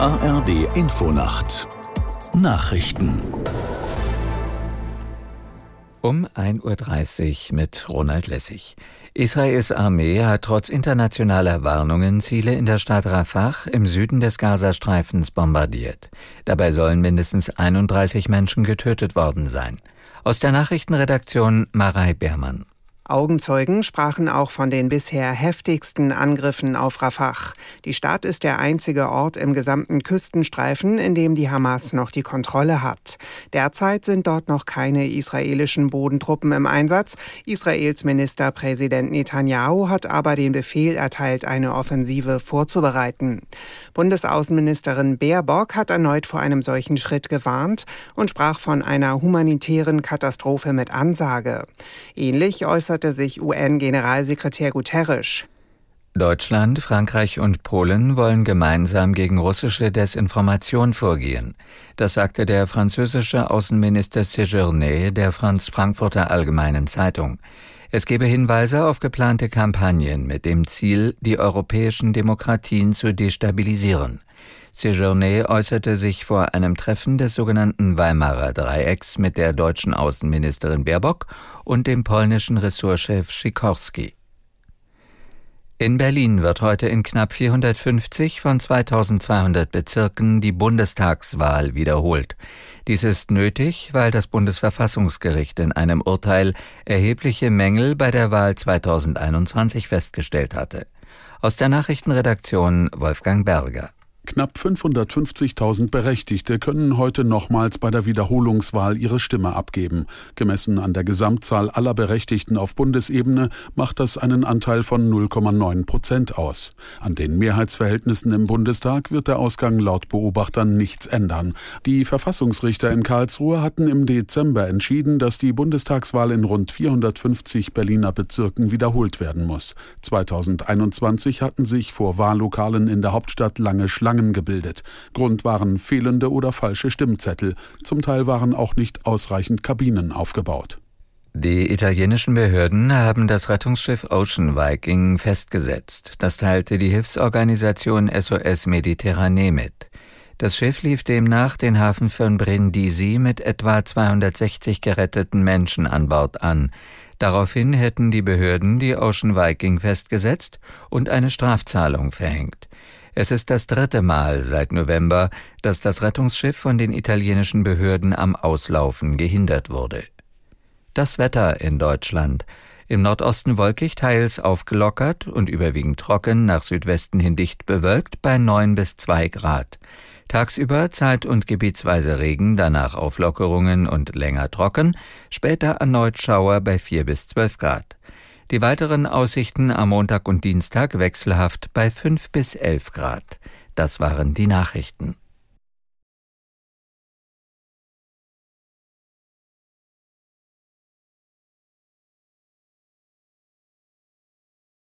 ARD Infonacht Nachrichten um 1.30 Uhr mit Ronald Lessig. Israels Armee hat trotz internationaler Warnungen Ziele in der Stadt Rafah im Süden des Gazastreifens bombardiert. Dabei sollen mindestens 31 Menschen getötet worden sein. Aus der Nachrichtenredaktion Marei Beermann. Augenzeugen sprachen auch von den bisher heftigsten Angriffen auf Rafah. Die Stadt ist der einzige Ort im gesamten Küstenstreifen, in dem die Hamas noch die Kontrolle hat. Derzeit sind dort noch keine israelischen Bodentruppen im Einsatz. Israels Ministerpräsident Netanyahu hat aber den Befehl erteilt, eine Offensive vorzubereiten. Bundesaußenministerin Baerbock hat erneut vor einem solchen Schritt gewarnt und sprach von einer humanitären Katastrophe mit Ansage. Ähnlich äußert äußerte sich UN-Generalsekretär Guterres. Deutschland, Frankreich und Polen wollen gemeinsam gegen russische Desinformation vorgehen. Das sagte der französische Außenminister Séjourné der Franz Frankfurter Allgemeinen Zeitung. Es gebe Hinweise auf geplante Kampagnen mit dem Ziel, die europäischen Demokratien zu destabilisieren. Séjourné äußerte sich vor einem Treffen des sogenannten Weimarer Dreiecks mit der deutschen Außenministerin Baerbock und dem polnischen Ressortchef Sikorski. In Berlin wird heute in knapp 450 von 2200 Bezirken die Bundestagswahl wiederholt. Dies ist nötig, weil das Bundesverfassungsgericht in einem Urteil erhebliche Mängel bei der Wahl 2021 festgestellt hatte. Aus der Nachrichtenredaktion Wolfgang Berger. Knapp 550.000 Berechtigte können heute nochmals bei der Wiederholungswahl ihre Stimme abgeben. Gemessen an der Gesamtzahl aller Berechtigten auf Bundesebene macht das einen Anteil von 0,9 Prozent aus. An den Mehrheitsverhältnissen im Bundestag wird der Ausgang laut Beobachtern nichts ändern. Die Verfassungsrichter in Karlsruhe hatten im Dezember entschieden, dass die Bundestagswahl in rund 450 Berliner Bezirken wiederholt werden muss. 2021 hatten sich vor Wahllokalen in der Hauptstadt lange Schlangen Schlangen gebildet. Grund waren fehlende oder falsche Stimmzettel. Zum Teil waren auch nicht ausreichend Kabinen aufgebaut. Die italienischen Behörden haben das Rettungsschiff Ocean Viking festgesetzt. Das teilte die Hilfsorganisation SOS Mediterranee mit. Das Schiff lief demnach den Hafen von Brindisi mit etwa 260 geretteten Menschen an Bord an. Daraufhin hätten die Behörden die Ocean Viking festgesetzt und eine Strafzahlung verhängt. Es ist das dritte Mal seit November, dass das Rettungsschiff von den italienischen Behörden am Auslaufen gehindert wurde. Das Wetter in Deutschland. Im Nordosten wolkig, teils aufgelockert und überwiegend trocken, nach Südwesten hin dicht bewölkt bei neun bis zwei Grad. Tagsüber zeit- und gebietsweise Regen, danach Auflockerungen und länger trocken, später erneut Schauer bei vier bis zwölf Grad. Die weiteren Aussichten am Montag und Dienstag wechselhaft bei 5 bis 11 Grad. Das waren die Nachrichten.